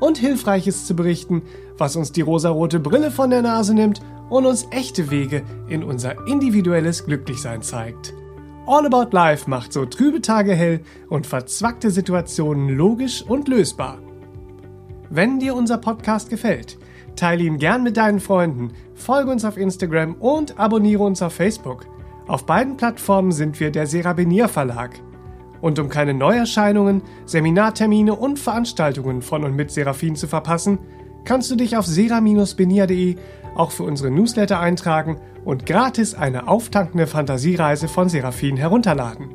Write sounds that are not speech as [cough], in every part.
und Hilfreiches zu berichten, was uns die rosarote Brille von der Nase nimmt und uns echte Wege in unser individuelles Glücklichsein zeigt. All About Life macht so trübe Tage hell und verzwackte Situationen logisch und lösbar. Wenn dir unser Podcast gefällt, teile ihn gern mit deinen Freunden, folge uns auf Instagram und abonniere uns auf Facebook. Auf beiden Plattformen sind wir der Serabinier Verlag. Und um keine Neuerscheinungen, Seminartermine und Veranstaltungen von und mit Seraphin zu verpassen, kannst du dich auf sera-benia.de auch für unsere Newsletter eintragen und gratis eine auftankende Fantasiereise von Seraphin herunterladen.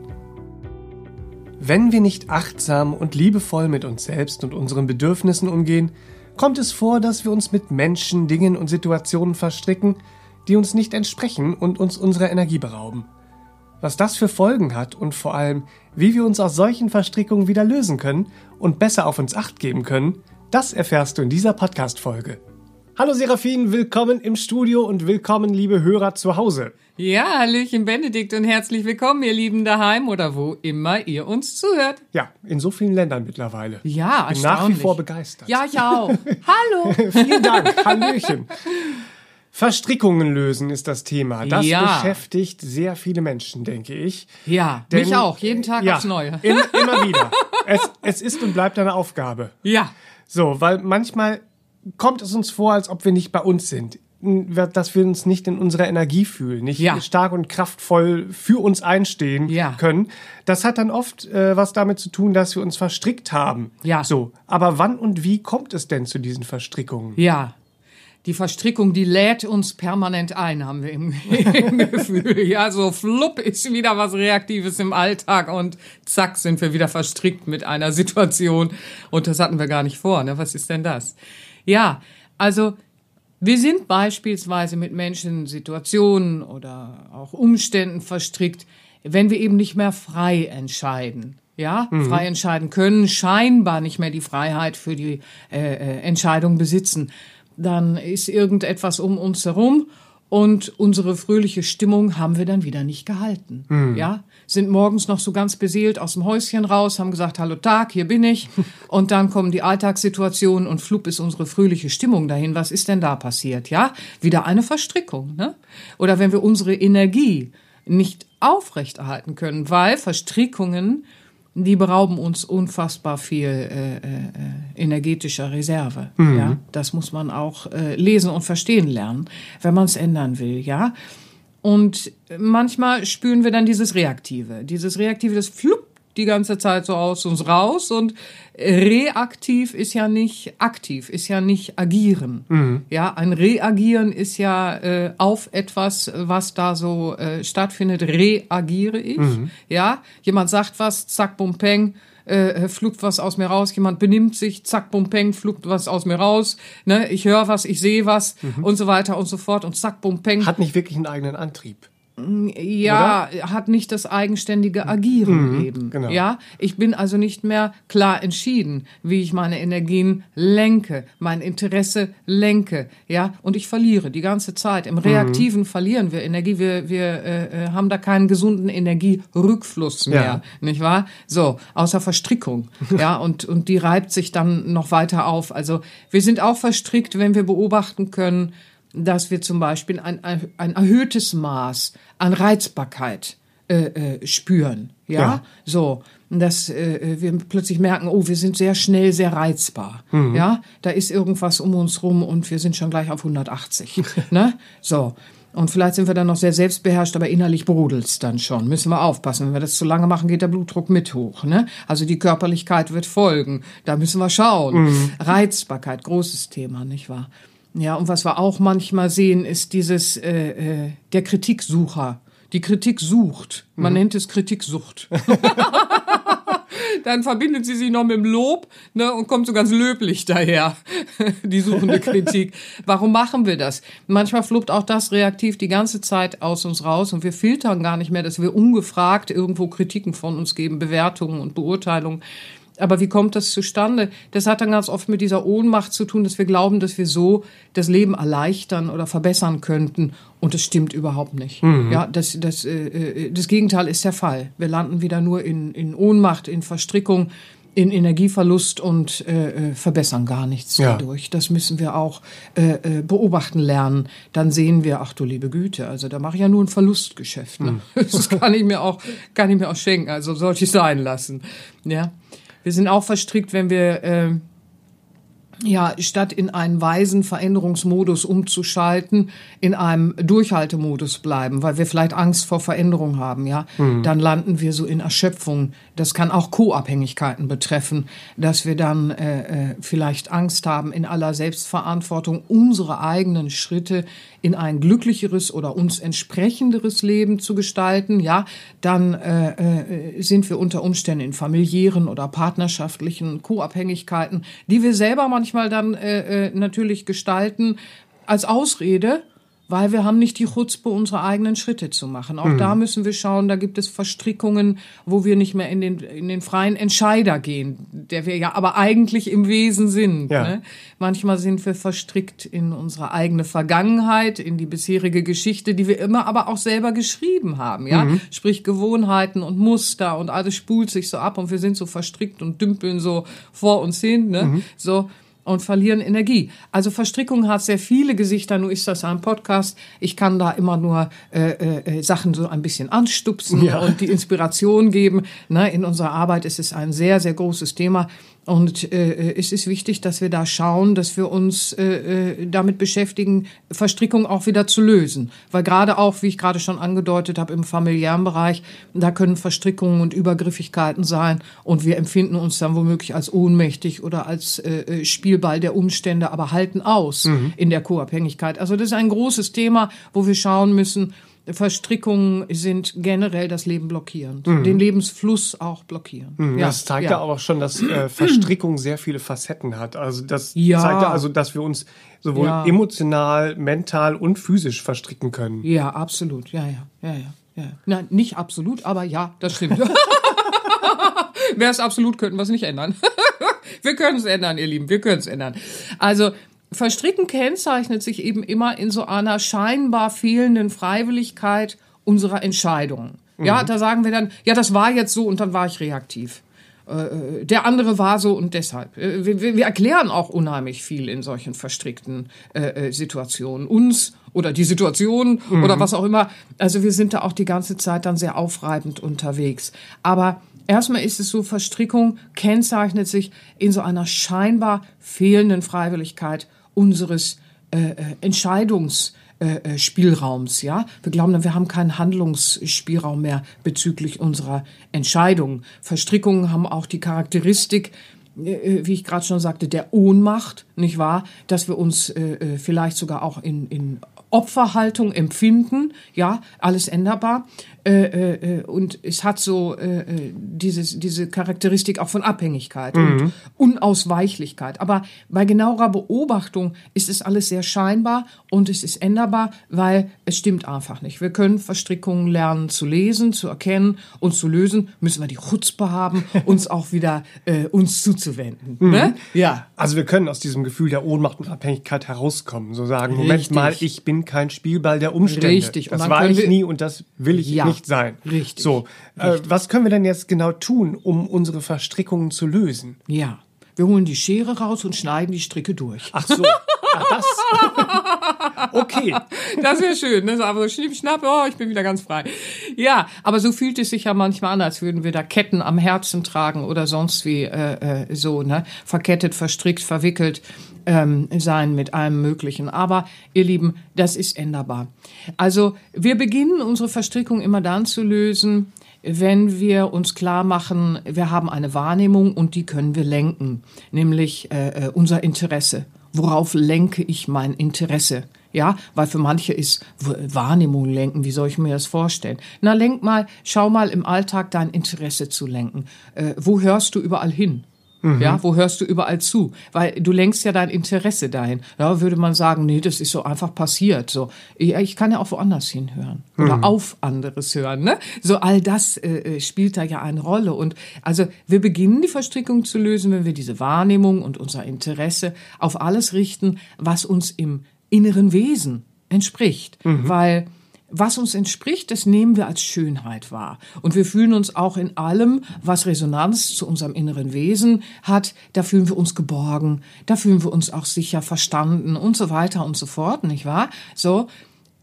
Wenn wir nicht achtsam und liebevoll mit uns selbst und unseren Bedürfnissen umgehen, kommt es vor, dass wir uns mit Menschen, Dingen und Situationen verstricken, die uns nicht entsprechen und uns unserer Energie berauben. Was das für Folgen hat und vor allem, wie wir uns aus solchen Verstrickungen wieder lösen können und besser auf uns acht geben können, das erfährst du in dieser Podcast-Folge. Hallo Serafin, willkommen im Studio und willkommen, liebe Hörer zu Hause. Ja, Hallöchen Benedikt und herzlich willkommen, ihr Lieben daheim oder wo immer ihr uns zuhört. Ja, in so vielen Ländern mittlerweile. Ja, ich bin nach wie vor begeistert. Ja, ich auch. [laughs] Hallo. Vielen Dank. Hallöchen. [laughs] Verstrickungen lösen ist das Thema. Das Ja. beschäftigt sehr viele Menschen, denke ich. Ja, Denn- mich auch, jeden Tag ja, aufs Neue. Im, immer [laughs] wieder. Es, es ist und bleibt eine Aufgabe. Ja, So, weil manchmal kommt es uns vor, als ob wir nicht bei uns sind. Dass wir uns nicht in unserer Energie fühlen, nicht Ja. stark und kraftvoll für uns einstehen Ja. können. Das hat dann oft äh, was damit zu tun, dass wir uns verstrickt haben. Ja. So. Aber wann und wie kommt es denn zu diesen Verstrickungen? ja. Die Verstrickung, die lädt uns permanent ein, haben wir im, [laughs] im Gefühl. Ja, so flupp ist wieder was Reaktives im Alltag und zack sind wir wieder verstrickt mit einer Situation. Und das hatten wir gar nicht vor. Ne? Was ist denn das? Ja, also Wir sind beispielsweise mit Menschen, Situationen oder auch Umständen verstrickt, wenn wir eben nicht mehr frei entscheiden. Ja, frei entscheiden können, scheinbar nicht mehr die Freiheit für die äh, äh, Entscheidung besitzen. Dann ist irgendetwas um uns herum und unsere fröhliche Stimmung haben wir dann wieder nicht gehalten. Ja, sind morgens noch so ganz beseelt aus dem Häuschen raus, haben gesagt, hallo Tag, hier bin ich. [laughs] Und dann kommen die Alltagssituationen und flupp ist unsere fröhliche Stimmung dahin. Was ist denn da passiert? Ja, wieder eine Verstrickung. Ne? Oder wenn wir unsere Energie nicht aufrechterhalten können, weil Verstrickungen, die berauben uns unfassbar viel äh, äh, energetischer Reserve. Ja, das muss man auch äh, lesen und verstehen lernen, wenn man es ändern will. Ja, und manchmal spüren wir dann dieses Reaktive. Dieses Reaktive, das fluppt die ganze Zeit so aus uns raus und reaktiv ist ja nicht aktiv, ist ja nicht agieren. Ja, ein Reagieren ist ja äh, auf etwas, was da so äh, stattfindet, reagiere ich. Ja, jemand sagt was, zack, bum, peng, äh, flugt was aus mir raus, jemand benimmt sich, zack, bum, peng, flugt was aus mir raus, ne, ich höre was, ich sehe was und so weiter und so fort und zack, bum, peng. Hat nicht wirklich einen eigenen Antrieb. Ja, hat nicht das eigenständige Agieren eben. genau. Ja, ich bin also nicht mehr klar entschieden, wie ich meine Energien lenke, mein Interesse lenke. Ja, und ich verliere die ganze Zeit. Im Reaktiven verlieren wir Energie. Wir, wir äh, äh, haben da keinen gesunden Energierückfluss mehr, Ja. nicht wahr? So, außer Verstrickung. [laughs] ja, und, und die reibt sich dann noch weiter auf. Also wir sind auch verstrickt, wenn wir beobachten können, dass wir zum Beispiel ein, ein, erhöhtes Maß an Reizbarkeit äh, äh, spüren. Ja, Ja. so. Dass äh, wir plötzlich merken, oh, wir sind sehr schnell sehr reizbar. Ja, da ist irgendwas um uns rum und wir sind schon gleich auf 180. [laughs] ne? So. Und vielleicht sind wir dann noch sehr selbstbeherrscht, aber innerlich brodelt's dann schon. Müssen wir aufpassen. Wenn wir das zu lange machen, geht der Blutdruck mit hoch. Ne? Also die Körperlichkeit wird folgen. Da müssen wir schauen. Reizbarkeit, großes Thema, nicht wahr? Ja, und was wir auch manchmal sehen, ist dieses äh, äh, der Kritiksucher. Die Kritik sucht. Man nennt es Kritiksucht. [laughs] dann verbindet sie sich noch mit dem Lob ne, und kommt so ganz löblich daher, [laughs] die suchende Kritik. Warum machen wir das? Manchmal fluppt auch das reaktiv die ganze Zeit aus uns raus und wir filtern gar nicht mehr, dass wir ungefragt irgendwo Kritiken von uns geben, Bewertungen und Beurteilungen. Aber wie kommt das zustande? Das hat dann ganz oft mit dieser Ohnmacht zu tun, dass wir glauben, dass wir so das Leben erleichtern oder verbessern könnten. Und das stimmt überhaupt nicht. Mhm. Ja, das, das, äh, äh, das Gegenteil ist der Fall. Wir landen wieder nur in, in Ohnmacht, in Verstrickung, in Energieverlust und äh, äh verbessern gar nichts ja. dadurch. Das müssen wir auch äh, beobachten lernen. Dann sehen wir, ach du liebe Güte, also da mache ich ja nur ein Verlustgeschäft. Ne? Mhm. [laughs] Das kann ich mir auch, kann ich mir auch schenken. Also sollte ich sein lassen. Ja. Wir sind auch verstrickt, wenn wir äh, ja, statt in einen weisen Veränderungsmodus umzuschalten, in einem Durchhaltemodus bleiben, weil wir vielleicht Angst vor Veränderung haben, ja, mhm. dann landen wir so in Erschöpfung. Das kann auch Co-Abhängigkeiten betreffen, dass wir dann äh, äh, vielleicht Angst haben, in aller Selbstverantwortung unsere eigenen Schritte in ein glücklicheres oder uns entsprechenderes Leben zu gestalten, ja, dann äh, äh, sind wir unter Umständen in familiären oder partnerschaftlichen Co-Abhängigkeiten, die wir selber manchmal dann äh, äh, natürlich gestalten. Als Ausrede, weil wir haben nicht die Chutzpe, unsere eigenen Schritte zu machen. Auch mhm. da müssen wir schauen, da gibt es Verstrickungen, wo wir nicht mehr in den, in den freien Entscheider gehen, der wir ja aber eigentlich im Wesen sind. Ja. Ne? Manchmal sind wir verstrickt in unsere eigene Vergangenheit, in die bisherige Geschichte, die wir immer aber auch selber geschrieben haben, ja. Mhm. Sprich Gewohnheiten und Muster und alles spult sich so ab und wir sind so verstrickt und dümpeln so vor uns hin, ne? Mhm. So und verlieren Energie. Also Verstrickung hat sehr viele Gesichter, nur ist das ein Podcast. Ich kann da immer nur äh, äh, Sachen so ein bisschen anstupsen ja. und die Inspiration geben. Ne, in unserer Arbeit ist es ein sehr, sehr großes Thema. Und äh, es ist wichtig, dass wir da schauen, dass wir uns äh, äh, damit beschäftigen, Verstrickung auch wieder zu lösen. Weil gerade auch, wie ich gerade schon angedeutet habe, im familiären Bereich, da können Verstrickungen und Übergriffigkeiten sein. Und wir empfinden uns dann womöglich als ohnmächtig oder als äh, äh Spielball der Umstände, aber halten aus mhm. in der Co-Abhängigkeit. Also das ist ein großes Thema, wo wir schauen müssen, Verstrickungen sind generell das Leben blockieren, mhm. den Lebensfluss auch blockieren. Mhm, ja, das zeigt ja. ja. auch schon, dass äh, Verstrickung sehr viele Facetten hat. Also das ja. zeigt ja also, dass wir uns sowohl ja. emotional, mental und physisch verstricken können. Ja, absolut. Ja, ja, ja, ja. ja. Nein, nicht absolut, aber ja, das stimmt. [laughs] Wäre es absolut, könnten wir es nicht ändern. [laughs] wir können es ändern, ihr Lieben, wir können es ändern. Also Verstricken kennzeichnet sich eben immer in so einer scheinbar fehlenden Freiwilligkeit unserer Entscheidungen. Mhm. Ja, da sagen wir dann, ja, das war jetzt so und dann war ich reaktiv. Äh, der andere war so und deshalb. Äh, wir, wir, erklären auch unheimlich viel in solchen verstrickten äh, äh, Situationen. Uns oder die Situation mhm. oder was auch immer. Also wir sind da auch die ganze Zeit dann sehr aufreibend unterwegs. Aber erstmal ist es so, Verstrickung kennzeichnet sich in so einer scheinbar fehlenden Freiwilligkeit unseres äh, äh Entscheidungsspielraums. Äh, äh ja, wir glauben, wir haben keinen Handlungsspielraum mehr bezüglich unserer Entscheidungen. Verstrickungen haben auch die Charakteristik, wie ich gerade schon sagte, der Ohnmacht, nicht wahr? Dass wir uns vielleicht sogar auch in, in Opferhaltung empfinden, ja, alles änderbar. Äh, äh, äh, und es hat so äh, äh, dieses, diese Charakteristik auch von Abhängigkeit mhm. und Unausweichlichkeit. Aber bei genauerer Beobachtung ist es alles sehr scheinbar und es ist änderbar, weil es stimmt einfach nicht. Wir können Verstrickungen lernen zu lesen, zu erkennen und zu lösen. Müssen wir die Chutzpe haben, [laughs] uns auch wieder äh, uns zuzuwenden. Mhm. Ne? Ja. Also wir können aus diesem Gefühl der Ohnmacht und Abhängigkeit herauskommen. So sagen, Moment Richtig. mal, ich bin kein Spielball der Umstände. Richtig. Das war ich nie und das will ich ja nicht sein. Richtig. So, äh, richtig. was können wir denn jetzt genau tun, um unsere Verstrickungen zu lösen? Ja, wir holen die Schere raus und schneiden die Stricke durch. Ach so. [laughs] Ach, das. okay. Das wäre schön, ne? So, aber so schnipp, schnapp, oh, ich bin wieder ganz frei. Ja, aber so fühlt es sich ja manchmal an, als würden wir da Ketten am Herzen tragen oder sonst wie äh, äh, so, ne? Verkettet, verstrickt, verwickelt ähm, sein mit allem Möglichen. Aber ihr Lieben, das ist änderbar. Also wir beginnen unsere Verstrickung immer dann zu lösen, wenn wir uns klar machen, wir haben eine Wahrnehmung und die können wir lenken, nämlich äh, äh unser Interesse. Worauf lenke ich mein Interesse? Ja, weil für manche ist Wahrnehmung lenken, wie soll ich mir das vorstellen? Na, lenk mal, schau mal im Alltag dein Interesse zu lenken. Äh, wo hörst du überall hin? Mhm. Ja, wo hörst du überall zu? Weil du lenkst ja dein Interesse dahin. Da würde man sagen, nee, das ist so einfach passiert. So, ja, ich kann ja auch woanders hinhören oder mhm. auf anderes hören. Ne? So all das äh, äh, spielt da ja eine Rolle. Und also wir beginnen die Verstrickung zu lösen, wenn wir diese Wahrnehmung und unser Interesse auf alles richten, was uns im inneren Wesen entspricht, mhm. weil was uns entspricht, das nehmen wir als Schönheit wahr. Und wir fühlen uns auch in allem, was Resonanz zu unserem inneren Wesen hat, da fühlen wir uns geborgen, da fühlen wir uns auch sicher verstanden und so weiter und so fort, nicht wahr? So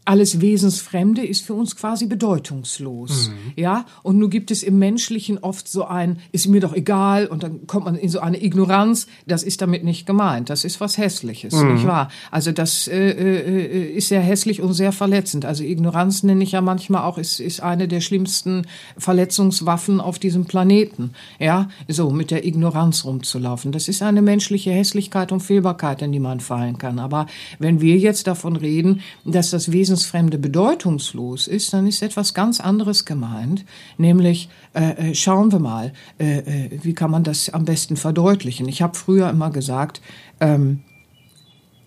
alles Wesensfremde ist für uns quasi bedeutungslos. Mhm. Ja, und nun gibt es im Menschlichen oft so ein, ist mir doch egal, und dann kommt man in so eine Ignoranz. Das ist damit nicht gemeint. Das ist was Hässliches, mhm. nicht wahr? Also das äh, äh, ist sehr hässlich und sehr verletzend. Also Ignoranz nenne ich ja manchmal auch, ist, ist eine der schlimmsten Verletzungswaffen auf diesem Planeten. Ja, so mit der Ignoranz rumzulaufen. Das ist eine menschliche Hässlichkeit und Fehlbarkeit, in die man fallen kann. Aber wenn wir jetzt davon reden, dass das Wesen Wesensfremde bedeutungslos ist, dann ist etwas ganz anderes gemeint, nämlich äh, äh, schauen wir mal, äh, äh, wie kann man das am besten verdeutlichen. Ich habe früher immer gesagt, ähm,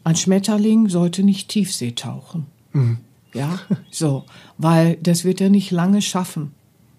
ein Schmetterling sollte nicht Tiefsee tauchen. Mhm. Ja, so, weil das wird er nicht lange schaffen.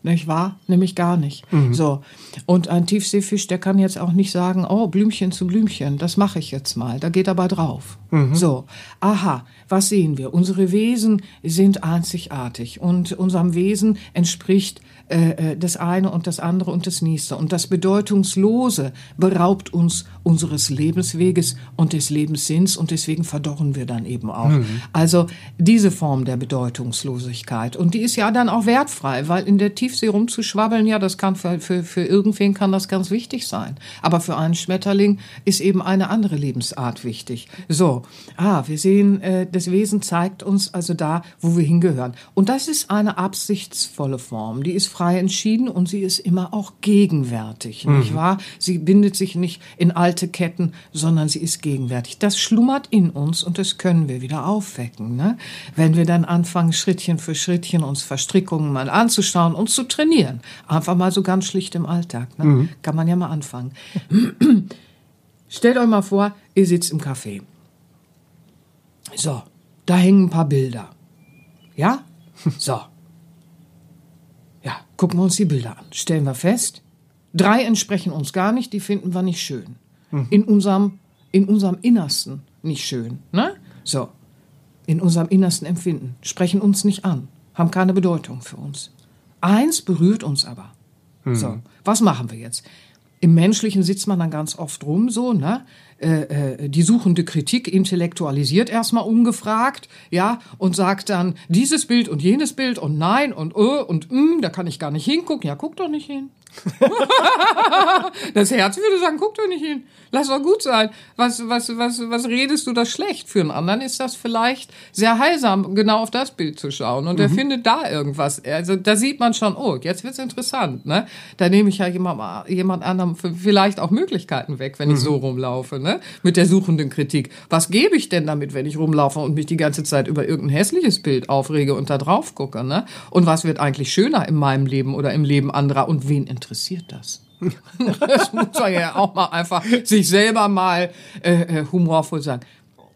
Nicht wahr? Nämlich gar nicht. Mhm. So. Und ein Tiefseefisch, der kann jetzt auch nicht sagen, oh, Blümchen zu Blümchen, das mache ich jetzt mal. Da geht aber drauf. Mhm. So. Aha. Was sehen wir? Unsere Wesen sind einzigartig und unserem Wesen entspricht äh, äh, das eine und das andere und das nächste. Und das Bedeutungslose beraubt uns unseres Lebensweges und des Lebenssinns und deswegen verdorren wir dann eben auch. Mhm. Also diese Form der Bedeutungslosigkeit. Und die ist ja dann auch wertfrei, weil in der Tiefsee rumzuschwabbeln, ja, das kann für, für, für irgendwen kann das ganz wichtig sein. Aber für einen Schmetterling ist eben eine andere Lebensart wichtig. So, ah, wir sehen, äh, das Wesen zeigt uns also da, wo wir hingehören. Und das ist eine absichtsvolle Form. Die ist frei entschieden und sie ist immer auch gegenwärtig, mhm. nicht wahr? Sie bindet sich nicht in alte Ketten, sondern sie ist gegenwärtig. Das schlummert in uns und das können wir wieder aufwecken, ne? Wenn wir dann anfangen, Schrittchen für Schrittchen uns Verstrickungen mal anzuschauen und zu trainieren. Einfach mal so ganz schlicht im Alltag, ne? Mhm. Kann man ja mal anfangen. [clears throat] Stellt euch mal vor, ihr sitzt im Café. So, da hängen ein paar Bilder. Ja? So. Ja, gucken wir uns die Bilder an. Stellen wir fest, drei entsprechen uns gar nicht, die finden wir nicht schön. Mhm. In unserem, in unserem Innersten nicht schön. Ne? So. In unserem innersten Empfinden. Sprechen uns nicht an. Haben keine Bedeutung für uns. Eins berührt uns aber. Mhm. So. Was machen wir jetzt? Im Menschlichen sitzt man dann ganz oft rum, so, ne? Äh, äh, die suchende Kritik intellektualisiert erstmal ungefragt, ja, und sagt dann dieses Bild und jenes Bild und nein und äh und mm, da kann ich gar nicht hingucken. Ja, guck doch nicht hin. [laughs] das Herz würde sagen, guck doch nicht hin. Lass doch gut sein. Was, was, was, was redest du da schlecht? Für einen anderen ist das vielleicht sehr heilsam, genau auf das Bild zu schauen. Und mhm. er findet da irgendwas. Also da sieht man schon, oh, jetzt wird's interessant. Ne? Da nehme ich ja jemand, jemand anderem vielleicht auch Möglichkeiten weg, wenn ich mhm. so rumlaufe. Ne? Mit der suchenden Kritik. Was gebe ich denn damit, wenn ich rumlaufe und mich die ganze Zeit über irgendein hässliches Bild aufrege und da drauf gucke? Ne? Und was wird eigentlich schöner in meinem Leben oder im Leben anderer? Und wen interessiert das? [laughs] das muss man ja auch mal einfach sich selber mal äh, äh humorvoll sagen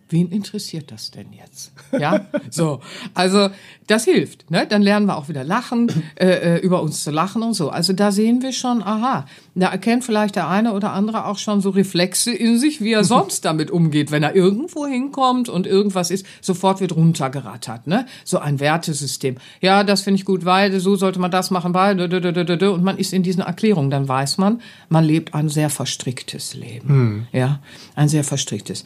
wen interessiert das denn jetzt? [laughs] Ja, so. Also das hilft. Ne? Dann lernen wir auch wieder lachen, äh, äh, über uns zu lachen und so. Also da sehen wir schon, aha, da erkennt vielleicht der eine oder andere auch schon so Reflexe in sich, wie er [laughs] sonst damit umgeht, wenn er irgendwo hinkommt und irgendwas ist, sofort wird runtergerattert. Ne? So ein Wertesystem. Ja, das finde ich gut, weil so sollte man das machen, weil und man ist in diesen Erklärungen. Dann weiß man, man lebt ein sehr verstricktes Leben. Hm. Ja, ein sehr verstricktes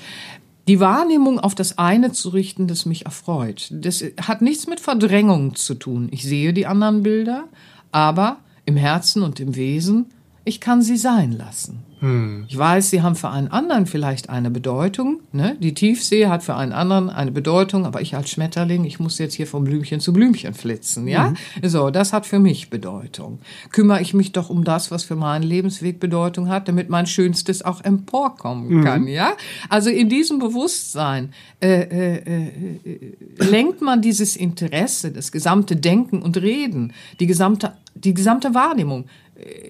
die Wahrnehmung auf das eine zu richten, das mich erfreut. Das hat nichts mit Verdrängung zu tun. Ich sehe die anderen Bilder, aber im Herzen und im Wesen ich kann sie sein lassen. Hm. Ich weiß, sie haben für einen anderen vielleicht eine Bedeutung. Ne? Die Tiefsee hat für einen anderen eine Bedeutung, aber ich als Schmetterling, ich muss jetzt hier von Blümchen zu Blümchen flitzen. Ja, mhm. so, das hat für mich Bedeutung. Kümmere ich mich doch um das, was für meinen Lebensweg Bedeutung hat, damit mein Schönstes auch emporkommen mhm. kann. Ja, also in diesem Bewusstsein äh, äh, äh, lenkt man dieses Interesse, das gesamte Denken und Reden, die gesamte die gesamte Wahrnehmung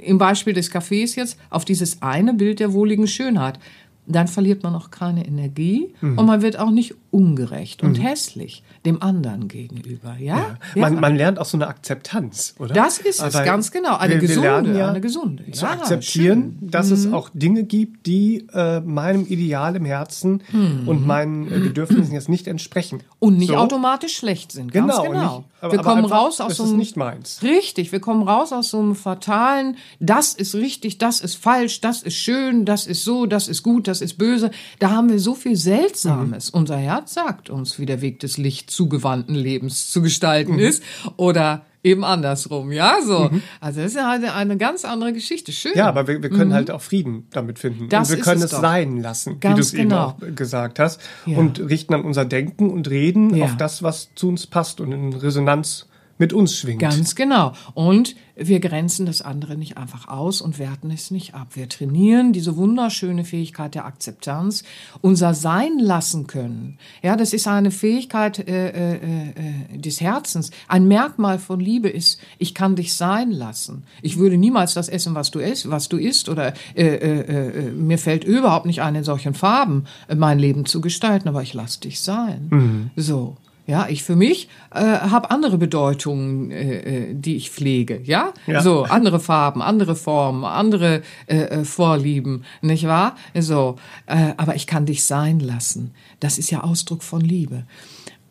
im Beispiel des Cafés jetzt auf dieses eine Bild der wohligen Schönheit dann verliert man auch keine Energie mhm. und man wird auch nicht ungerecht und mhm. hässlich dem anderen gegenüber. Ja, ja. ja. Man, man, lernt auch so eine Akzeptanz, oder? Das ist es ganz genau, eine wir, gesunde, wir ja eine gesunde. Zu ja, akzeptieren, schön. dass mhm. es auch Dinge gibt, die äh, meinem Ideal im Herzen mhm. und meinen äh, Bedürfnissen jetzt nicht entsprechen und nicht so. automatisch schlecht sind. Ganz genau. genau. Nicht, aber, wir aber kommen raus aus so einem nicht meins. Richtig, wir kommen raus aus so einem fatalen. Das ist richtig, das ist falsch, das ist schön, das ist so, das ist gut, das ist böse. Da haben wir so viel Seltsames. Mhm. Unser Herz sagt uns, wie der Weg des Licht zugewandten Lebens zu gestalten mhm. ist. Oder eben andersrum, ja, so. Mhm. Also das ist ja eine, eine ganz andere Geschichte. Schön. Ja, aber wir, wir können mhm. halt auch Frieden damit finden. Das und wir können es, es sein lassen, ganz wie du es genau. eben auch gesagt hast. Ja. Und richten dann unser Denken und Reden ja. auf das, was zu uns passt und in Resonanz mit uns schwingt. Ganz genau. Und wir grenzen das andere nicht einfach aus und werten es nicht ab. Wir trainieren diese wunderschöne Fähigkeit der Akzeptanz, unser Sein lassen können. Ja, das ist eine Fähigkeit äh, äh, äh, des Herzens. Ein Merkmal von Liebe ist, ich kann dich sein lassen. Ich würde niemals das essen, was du isst, was du isst, oder äh, äh, äh, mir fällt überhaupt nicht ein, in solchen Farben mein Leben zu gestalten, aber ich lasse dich sein. Mhm. So. Ja, ich für mich äh, habe andere Bedeutungen, äh, äh, die ich pflege. Ja? ja? so andere Farben, andere Formen, andere äh, äh, Vorlieben, nicht wahr? So, äh, aber ich kann dich sein lassen. Das ist ja Ausdruck von Liebe.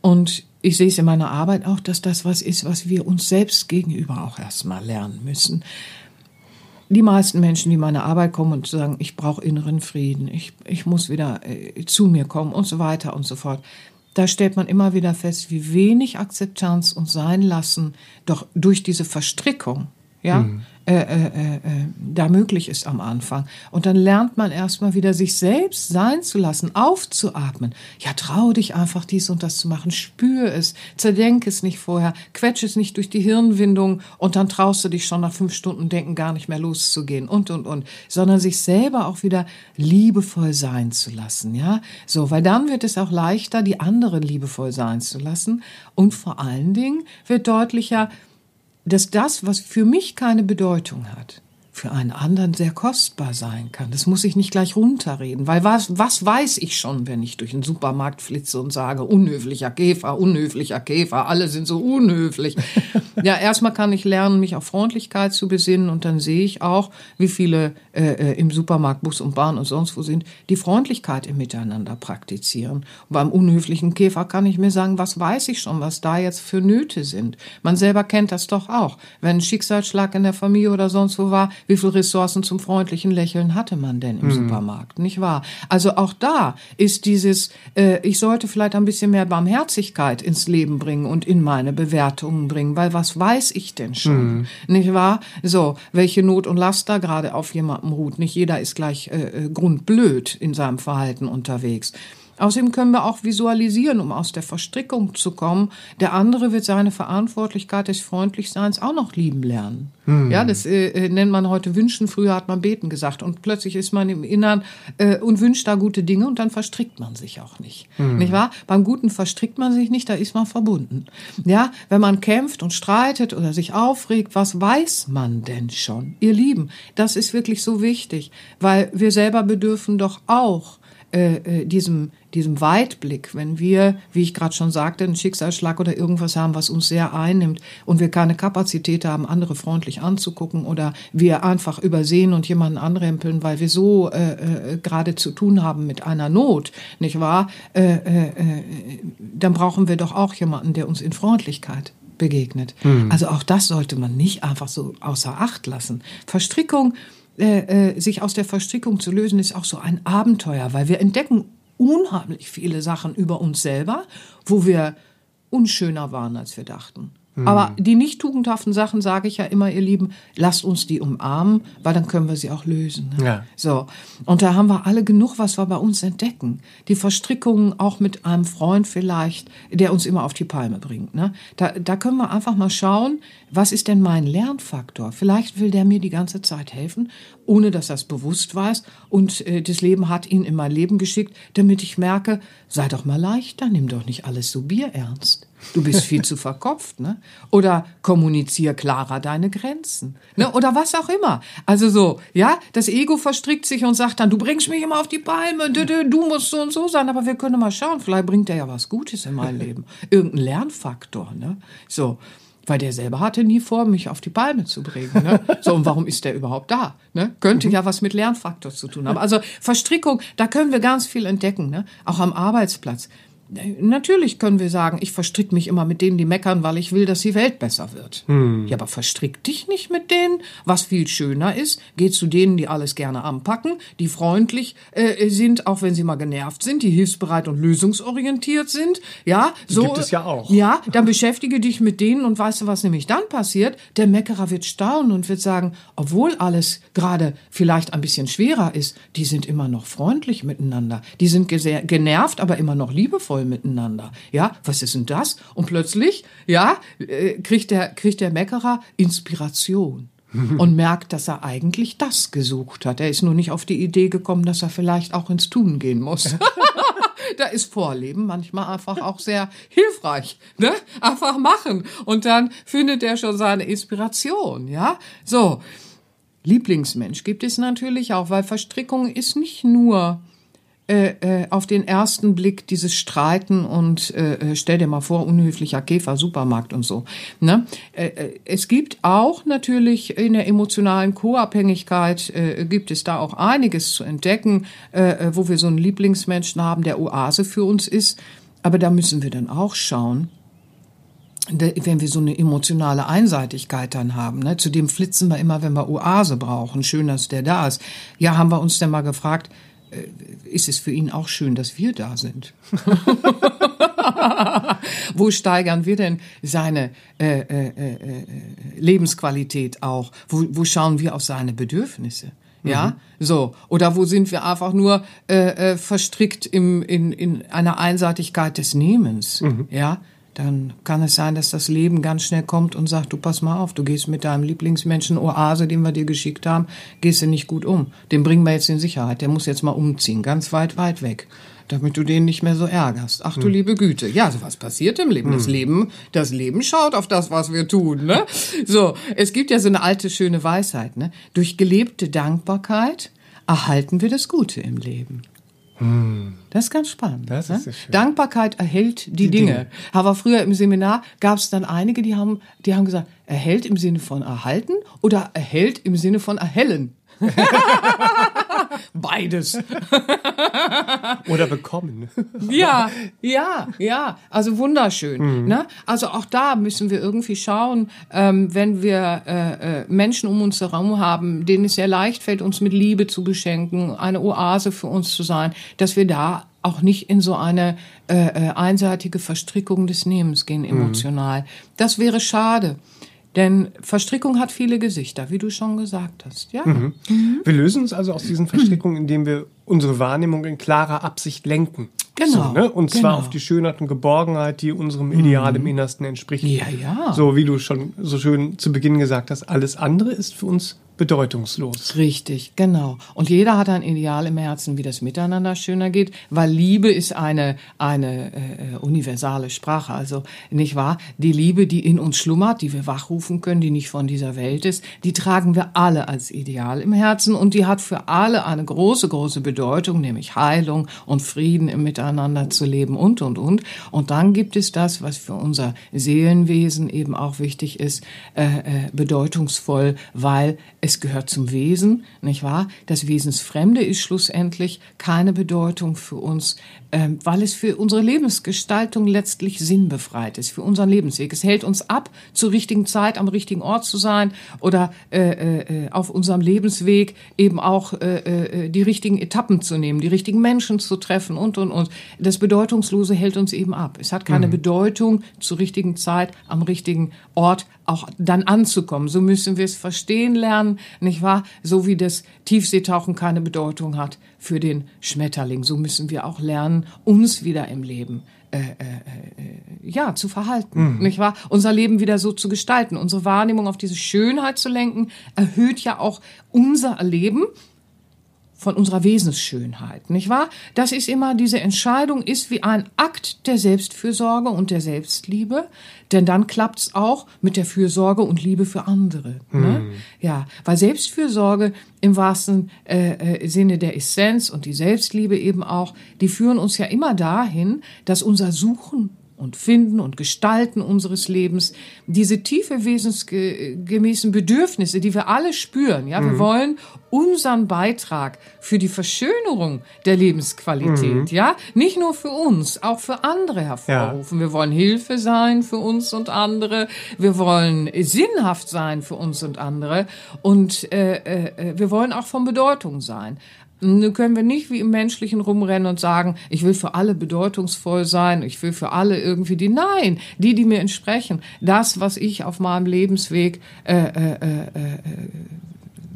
Und ich sehe es in meiner Arbeit auch, dass das was ist, was wir uns selbst gegenüber auch erstmal lernen müssen. Die meisten Menschen, die in meine Arbeit kommen und sagen, ich brauche inneren Frieden, ich, ich muss wieder äh, zu mir kommen und so weiter und so fort, da stellt man immer wieder fest, wie wenig Akzeptanz und Sein lassen doch durch diese Verstrickung, ja, mhm. Äh, äh, äh, da möglich ist am Anfang. Und dann lernt man erstmal wieder sich selbst sein zu lassen, aufzuatmen. Ja, trau dich einfach dies und das zu machen, spür es, zerdenk es nicht vorher, quetsch es nicht durch die Hirnwindung. Und dann traust du dich schon nach fünf Stunden Denken gar nicht mehr loszugehen. Und, und, und, sondern sich selber auch wieder liebevoll sein zu lassen, ja. So, weil dann wird es auch leichter, die anderen liebevoll sein zu lassen. Und vor allen Dingen wird deutlicher, dass das, was für mich keine Bedeutung hat, für einen anderen sehr kostbar sein kann. Das muss ich nicht gleich runterreden, weil was, was weiß ich schon, wenn ich durch den Supermarkt flitze und sage, unhöflicher Käfer, unhöflicher Käfer, alle sind so unhöflich. [laughs] ja, erstmal kann ich lernen, mich auf Freundlichkeit zu besinnen und dann sehe ich auch, wie viele äh, äh, im Supermarkt, Bus und Bahn und sonst wo sind, die Freundlichkeit im Miteinander praktizieren. Und beim unhöflichen Käfer kann ich mir sagen, was weiß ich schon, was da jetzt für Nöte sind. Man selber kennt das doch auch. Wenn ein Schicksalsschlag in der Familie oder sonst wo war, wie viele Ressourcen zum freundlichen Lächeln hatte man denn im mhm. Supermarkt, nicht wahr? Also auch da ist dieses, äh, ich sollte vielleicht ein bisschen mehr Barmherzigkeit ins Leben bringen und in meine Bewertungen bringen, weil was weiß ich denn schon, mhm. nicht wahr? So, welche Not und Last da gerade auf jemandem ruht. Nicht jeder ist gleich äh, äh grundblöd in seinem Verhalten unterwegs. Außerdem können wir auch visualisieren, um aus der Verstrickung zu kommen. Der andere wird seine Verantwortlichkeit des Freundlichseins auch noch lieben lernen. Hm. Ja, das äh, äh, nennt man heute Wünschen. Früher hat man Beten gesagt. Und plötzlich ist man im Innern äh, und wünscht da gute Dinge und dann verstrickt man sich auch nicht. Hm. Nicht wahr? Beim Guten verstrickt man sich nicht, da ist man verbunden. Ja, wenn man kämpft und streitet oder sich aufregt, was weiß man denn schon? Ihr Lieben, das ist wirklich so wichtig, weil wir selber bedürfen doch auch äh, äh, diesem, diesem Weitblick, wenn wir, wie ich gerade schon sagte, einen Schicksalsschlag oder irgendwas haben, was uns sehr einnimmt und wir keine Kapazität haben, andere freundlich anzugucken oder wir einfach übersehen und jemanden anrempeln, weil wir so äh, äh, gerade zu tun haben mit einer Not, nicht wahr? Äh, äh, dann brauchen wir doch auch jemanden, der uns in Freundlichkeit begegnet. Mhm. Also auch das sollte man nicht einfach so außer Acht lassen. Verstrickung äh, äh, sich aus der Verstrickung zu lösen, ist auch so ein Abenteuer, weil wir entdecken unheimlich viele Sachen über uns selber, wo wir unschöner waren, als wir dachten. Aber die nicht tugendhaften Sachen sage ich ja immer, ihr Lieben, lasst uns die umarmen, weil dann können wir sie auch lösen. Ne? Ja. So. Und da haben wir alle genug, was wir bei uns entdecken. Die Verstrickungen auch mit einem Freund vielleicht, der uns immer auf die Palme bringt. Ne? Da, da können wir einfach mal schauen, was ist denn mein Lernfaktor? Vielleicht will der mir die ganze Zeit helfen, ohne dass er es bewusst weiß. Und äh, das Leben hat ihn in mein Leben geschickt, damit ich merke, sei doch mal leichter, nimm doch nicht alles so bierernst. Du bist viel zu verkopft, ne? Oder kommunizier klarer deine Grenzen, ne? Oder was auch immer. Also so, ja, das Ego verstrickt sich und sagt dann, du bringst mich immer auf die Palme, du, du, du musst so und so sein, aber wir können mal schauen, vielleicht bringt er ja was Gutes in mein Leben. Irgendein Lernfaktor, ne? So. Weil der selber hatte nie vor, mich auf die Palme zu bringen. Ne? So, und warum ist der überhaupt da? Ne? Könnte ja was mit Lernfaktor zu tun haben. Also Verstrickung, da können wir ganz viel entdecken, ne? auch am Arbeitsplatz. Natürlich können wir sagen, ich verstrick mich immer mit denen, die meckern, weil ich will, dass die Welt besser wird. Ja, aber verstrick dich nicht mit denen. Was viel schöner ist, geh zu denen, die alles gerne anpacken, die freundlich äh, sind, auch wenn sie mal genervt sind, die hilfsbereit und lösungsorientiert sind. Ja, so gibt es ja auch. Ja, dann beschäftige dich mit denen und weißt du, was nämlich dann passiert? Der Meckerer wird staunen und wird sagen, obwohl alles gerade vielleicht ein bisschen schwerer ist, die sind immer noch freundlich miteinander. Die sind genervt, aber immer noch liebevoll miteinander. Ja, was ist denn das? Und plötzlich, ja, äh, kriegt der, kriegt der Meckerer Inspiration. [laughs] Und merkt, dass er eigentlich das gesucht hat. Er ist nur nicht auf die Idee gekommen, dass er vielleicht auch ins Tun gehen muss. [laughs] [laughs] da ist Vorleben manchmal einfach auch sehr hilfreich. Ne? Einfach machen. Und dann findet er schon seine Inspiration. Ja, so. Lieblingsmensch gibt es natürlich auch, weil Verstrickung ist nicht nur äh, äh, auf den ersten Blick dieses Streiten und äh, äh, stell dir mal vor, unhöflicher Käfer, Supermarkt und so. Ne? Äh, äh, es gibt auch natürlich in der emotionalen Co-Abhängigkeit, gibt es da auch einiges zu entdecken, wo wir so einen Lieblingsmenschen haben, der Oase für uns ist. Aber da müssen wir dann auch schauen, wenn wir so eine emotionale Einseitigkeit dann haben, ne, zu dem flitzen wir immer, wenn wir Oase brauchen. Schön, dass der da ist. Ja, haben wir uns denn mal gefragt, ist es für ihn auch schön, dass wir da sind? [laughs] Wo steigern wir denn seine äh, äh, äh, äh, Lebensqualität auch? Wo, wo schauen wir auf seine Bedürfnisse? Ja, so. Oder wo sind wir einfach nur äh, äh, verstrickt im, in, in einer Einseitigkeit des Nehmens? Ja, dann kann es sein, dass das Leben ganz schnell kommt und sagt, du pass mal auf, du gehst mit deinem Lieblingsmenschen Oase, den wir dir geschickt haben, gehst du nicht gut um. Den bringen wir jetzt in Sicherheit. Der muss jetzt mal umziehen, ganz weit, weit weg. Damit du den nicht mehr so ärgerst. Ach du liebe Güte. Ja, so was passiert im Leben. Das Leben, das Leben schaut auf das, was wir tun, ne? So. Es gibt ja so eine alte, schöne Weisheit, ne? Durch gelebte Dankbarkeit erhalten wir das Gute im Leben. Das ist ganz spannend. Das ne? ist schön. Dankbarkeit erhält die, Dinge. Aber früher im Seminar gab es dann einige, die haben, die haben gesagt, erhält im Sinne von erhalten oder erhält im Sinne von erhellen. [laughs] Beides. [laughs] Oder bekommen. Ja, [laughs] ja, ja. Also wunderschön. Ne? Also auch da müssen wir irgendwie schauen, ähm, wenn wir äh, äh, Menschen um uns herum haben, denen es sehr leicht fällt, uns mit Liebe zu beschenken, eine Oase für uns zu sein, dass wir da auch nicht in so eine äh, äh, einseitige Verstrickung des Nehmens gehen emotional. Das wäre schade. Denn Verstrickung hat viele Gesichter, wie du schon gesagt hast. Ja. Wir lösen uns also aus diesen Verstrickungen, indem wir unsere Wahrnehmung in klarer Absicht lenken. Genau, So, ne? Und zwar genau. auf die Schönheit und Geborgenheit, die unserem Ideal im Innersten entspricht. Ja, ja. So wie du schon so schön zu Beginn gesagt hast, alles andere ist für uns bedeutungslos. Richtig, genau. Und jeder hat ein Ideal im Herzen, wie das Miteinander schöner geht, weil Liebe ist eine, eine äh, universale Sprache. Also nicht wahr? Die Liebe, die in uns schlummert, die wir wachrufen können, die nicht von dieser Welt ist, die tragen wir alle als Ideal im Herzen und die hat für alle eine große, große Bedeutung, nämlich Heilung und Frieden im Miteinander zu leben und, und, und. Und dann gibt es das, was für unser Seelenwesen eben auch wichtig ist, äh, äh, bedeutungsvoll, weil es es gehört zum Wesen, nicht wahr? Das Wesensfremde ist schlussendlich keine Bedeutung für uns, weil es für unsere Lebensgestaltung letztlich sinnbefreit ist, für unseren Lebensweg. Es hält uns ab, zur richtigen Zeit am richtigen Ort zu sein oder äh, äh, auf unserem Lebensweg eben auch äh, äh, die richtigen Etappen zu nehmen, die richtigen Menschen zu treffen und, und, und. Das Bedeutungslose hält uns eben ab. Es hat keine mhm. Bedeutung, zur richtigen Zeit am richtigen Ort auch dann anzukommen. So müssen wir es verstehen lernen, nicht wahr? So wie das Tiefseetauchen keine Bedeutung hat für den Schmetterling, so müssen wir auch lernen, uns wieder im Leben äh, äh, äh, ja zu verhalten, mhm. nicht wahr? Unser Leben wieder so zu gestalten, unsere Wahrnehmung auf diese Schönheit zu lenken, erhöht ja auch unser Leben von unserer Wesensschönheit, nicht wahr? Das ist immer, diese Entscheidung ist wie ein Akt der Selbstfürsorge und der Selbstliebe, denn dann klappt's auch mit der Fürsorge und Liebe für andere. Hm. Ne? Ja, weil Selbstfürsorge im wahrsten äh, äh, Sinne der Essenz und die Selbstliebe eben auch, die führen uns ja immer dahin, dass unser Suchen und Finden und Gestalten unseres Lebens, diese tiefe wesensgemäßen Bedürfnisse, die wir alle spüren. Ja, wir mhm. wollen unseren Beitrag für die Verschönerung der Lebensqualität, mhm. ja, nicht nur für uns, auch für andere hervorrufen. Ja. Wir wollen Hilfe sein für uns und andere. Wir wollen sinnhaft sein für uns und andere. Und äh, äh, wir wollen auch von Bedeutung sein. Nun können wir nicht wie im Menschlichen rumrennen und sagen, ich will für alle bedeutungsvoll sein, ich will für alle irgendwie die. Nein, die, die mir entsprechen. Das, was ich auf meinem Lebensweg äh, äh, äh, äh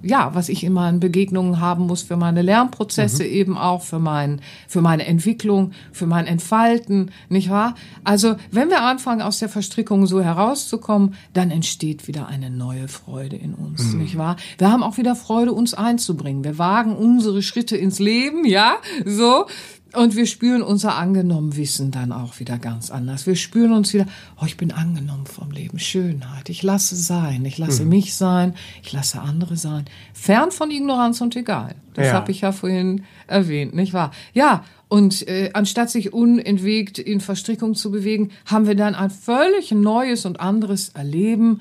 ja, was ich in meinen Begegnungen haben muss für meine Lernprozesse mhm. eben auch, für mein, für meine Entwicklung, für mein Entfalten, nicht wahr? Also, wenn wir anfangen, aus der Verstrickung so herauszukommen, dann entsteht wieder eine neue Freude in uns, mhm. nicht wahr? Wir haben auch wieder Freude, uns einzubringen. Wir wagen unsere Schritte ins Leben, ja, so. Und wir spüren unser Angenommenwissen dann auch wieder ganz anders. Wir spüren uns wieder, oh, ich bin angenommen vom Leben, Schönheit. Ich lasse sein, ich lasse mhm. mich sein, ich lasse andere sein. Fern von Ignoranz und egal. Das ja. habe ich ja vorhin erwähnt, nicht wahr? Ja, und äh, anstatt sich unentwegt in Verstrickung zu bewegen, haben wir dann ein völlig neues und anderes Erleben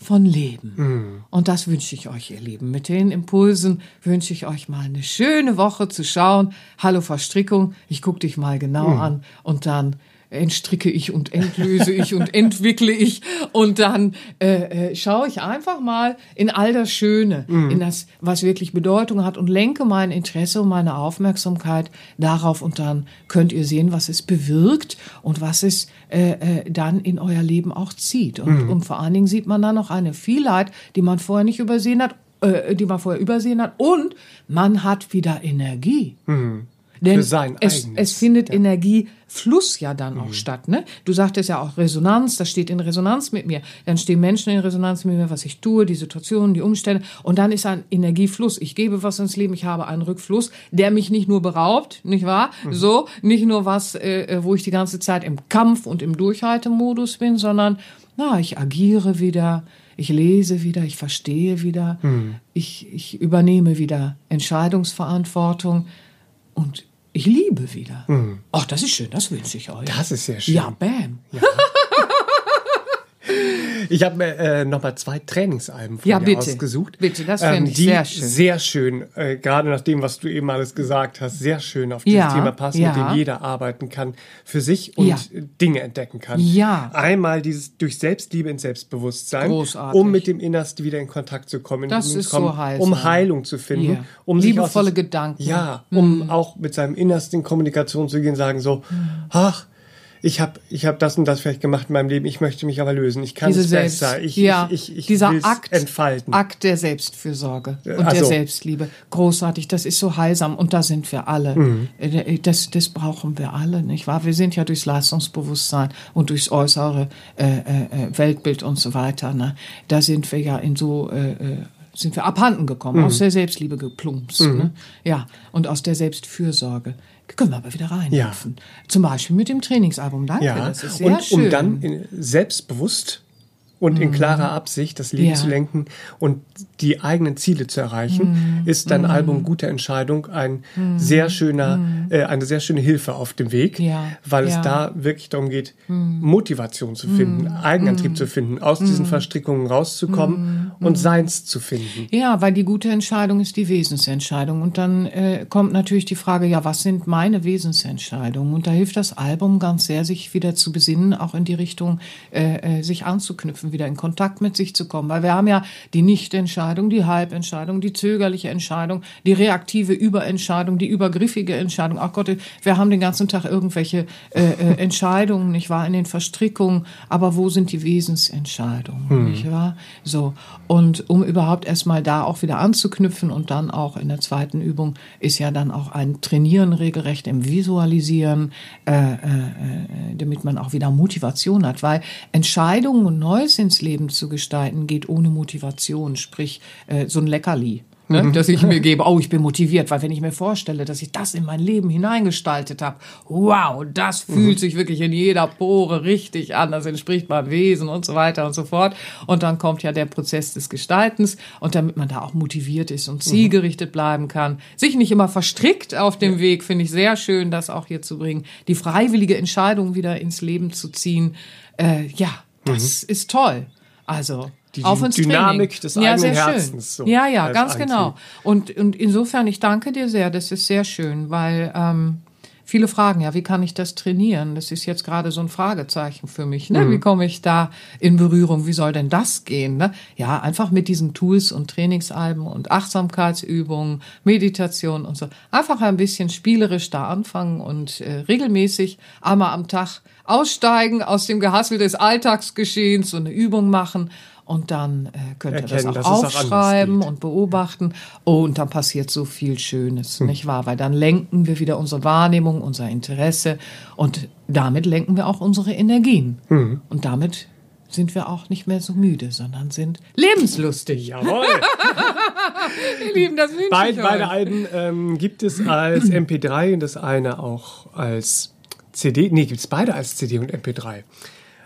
von Leben. Mhm. Und das wünsche ich euch, ihr Lieben. Mit den Impulsen wünsche ich euch mal eine schöne Woche zu schauen. Hallo Verstrickung, ich gucke dich mal genau mhm. an und dann entstricke ich und entlöse ich und entwickle ich und dann äh, äh, schaue ich einfach mal in all das Schöne, mhm. in das, was wirklich Bedeutung hat und lenke mein Interesse und meine Aufmerksamkeit darauf und dann könnt ihr sehen, was es bewirkt und was es äh, äh, dann in euer Leben auch zieht. Und, mhm. und vor allen Dingen sieht man dann noch eine Vielheit, die man vorher nicht übersehen hat, äh, die man vorher übersehen hat und man hat wieder Energie. Mhm. Denn es, es, findet ja. Energiefluss ja dann mhm. auch statt. Ne? Du sagtest ja auch Resonanz, das steht in Resonanz mit mir. Dann stehen Menschen in Resonanz mit mir, was ich tue, die Situationen, die Umstände. Und dann ist ein Energiefluss. Ich gebe was ins Leben, ich habe einen Rückfluss, der mich nicht nur beraubt, nicht wahr? Mhm. So, nicht nur was, äh wo ich die ganze Zeit im Kampf und im Durchhaltemodus bin, sondern na, ich agiere wieder, ich lese wieder, ich verstehe wieder, mhm. ich, ich übernehme wieder Entscheidungsverantwortung und ich liebe wieder. Mhm. Ach, das ist schön, das wünsche ich euch. Das ist sehr schön. Ja, bam. Ja. Ich habe mir äh, nochmal zwei Trainingsalben von ja, dir bitte. ausgesucht. Bitte, das finde ähm, ich sehr schön. Sehr schön, äh, gerade nach dem, was du eben alles gesagt hast, sehr schön auf dieses ja, Thema passen, ja. mit dem jeder arbeiten kann, für sich und ja. Dinge entdecken kann. Ja. Einmal dieses durch Selbstliebe ins Selbstbewusstsein, Großartig. um mit dem Innersten wieder in Kontakt zu kommen, das ist kommen, so heilsam. um Heilung zu finden, um liebevolle Gedanken. Ja, um mhm. auch mit seinem Innersten in Kommunikation zu gehen, sagen so, mhm. Ich habe ich hab das und das vielleicht gemacht in meinem Leben, ich möchte mich aber lösen, ich kann Diese es Selbst, besser, ich, ja, ich, ich, ich dieser Akt, entfalten. Akt der Selbstfürsorge und also. der Selbstliebe, großartig, das ist so heilsam und da sind wir alle, mhm. Äh, das, das brauchen wir alle, nicht wahr? Wir sind ja durchs Leistungsbewusstsein und durchs äußere äh, äh, Weltbild und so weiter, ne? da sind wir ja in so... Äh, äh sind wir abhanden gekommen, mhm. aus der Selbstliebe geplumpst. Mhm. Ne? Ja, und aus der Selbstfürsorge können wir aber wieder reinhüpfen. Ja. Zum Beispiel mit dem Trainingsalbum. Danke, ja. das ist sehr und, schön. Um dann selbstbewusst und in klarer Absicht das Leben Ja. zu lenken und die eigenen Ziele zu erreichen, ist dein Album Gute Entscheidung ein sehr schöner, äh, eine sehr schöne Hilfe auf dem Weg, Ja. weil es Ja. da wirklich darum geht, Motivation zu finden, Eigenantrieb zu finden, aus diesen Verstrickungen rauszukommen und Seins zu finden. Ja, weil die gute Entscheidung ist die Wesensentscheidung. Und dann äh, kommt natürlich die Frage, ja, was sind meine Wesensentscheidungen? Und da hilft das Album ganz sehr, sich wieder zu besinnen, auch in die Richtung, äh, äh, sich anzuknüpfen, wieder in Kontakt mit sich zu kommen. Weil wir haben ja die Nichtentscheidung, die Halbentscheidung, die zögerliche Entscheidung, die reaktive Überentscheidung, die übergriffige Entscheidung. Ach Gott, wir haben den ganzen Tag irgendwelche äh, äh, Entscheidungen, nicht wahr, in den Verstrickungen. Aber wo sind die Wesensentscheidungen, nicht wahr? So. Und um überhaupt erstmal da auch wieder anzuknüpfen und dann auch in der zweiten Übung ist ja dann auch ein Trainieren regelrecht im Visualisieren, äh, äh, äh, damit man auch wieder Motivation hat, weil Entscheidungen und Neues ins Leben zu gestalten geht ohne Motivation, sprich äh, so ein Leckerli. Ne, dass ich mir [laughs] gebe, oh, ich bin motiviert, weil wenn ich mir vorstelle, dass ich das in mein Leben hineingestaltet habe, wow, das fühlt sich wirklich in jeder Pore richtig an, das entspricht meinem Wesen und so weiter und so fort. Und dann kommt ja der Prozess des Gestaltens und damit man da auch motiviert ist und zielgerichtet bleiben kann, sich nicht immer verstrickt auf dem Weg, finde ich sehr schön, das auch hier zu bringen, die freiwillige Entscheidung wieder ins Leben zu ziehen. Äh, ja, das ist toll. Also Die auf ins Dynamik Training. des ja, eigenen sehr Herzens, Schön. so ja, ja, ganz genau. Und, und insofern, ich danke dir sehr, das ist sehr schön, weil ähm, viele fragen ja, wie kann ich das trainieren? Das ist jetzt gerade so ein Fragezeichen für mich. Ne? Wie komme ich da in Berührung? Wie soll denn das gehen? Ne? Ja, einfach mit diesen Tools und Trainingsalben und Achtsamkeitsübungen, Meditation und so. Einfach ein bisschen spielerisch da anfangen und äh, regelmäßig einmal am Tag aussteigen aus dem Gehassel des Alltagsgeschehens, so eine Übung machen. Und dann äh, könnt ihr Erkennen, das auch auch aufschreiben geht. und beobachten. Oh, und dann passiert so viel Schönes, nicht wahr? Weil dann lenken wir wieder unsere Wahrnehmung, unser Interesse und damit lenken wir auch unsere Energien. Und damit sind wir auch nicht mehr so müde, sondern sind lebenslustig. Jawohl! [laughs] Ihr Lieben, das wünsche Beid, ich beide euch. Alben ähm, gibt es als [clears throat] MP3 und das eine auch als CD. Nee, gibt es beide als CD und MP3.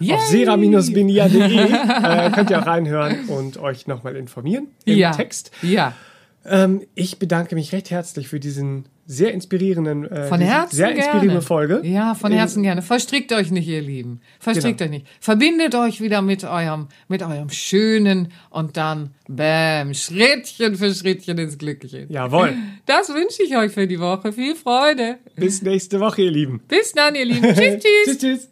Yay! Auf sera-benia.de [laughs] äh, könnt ihr auch reinhören und euch nochmal informieren im ja. Text. Ja. Ähm, ich bedanke mich recht herzlich für diesen sehr inspirierenden, äh, Von Herzen sehr gerne. inspirierende Folge. Ja, von Herzen gerne. Verstrickt euch nicht, ihr Lieben. Verstrickt Genau. euch nicht. Verbindet euch wieder mit eurem, mit eurem Schönen und dann, bam, Schrittchen für Schrittchen ins Glückliche. Jawohl. Das wünsche ich euch für die Woche. Viel Freude. Bis nächste Woche, ihr Lieben. Bis dann, ihr Lieben. tschüss, [laughs] tschüss. tschüss, tschüss.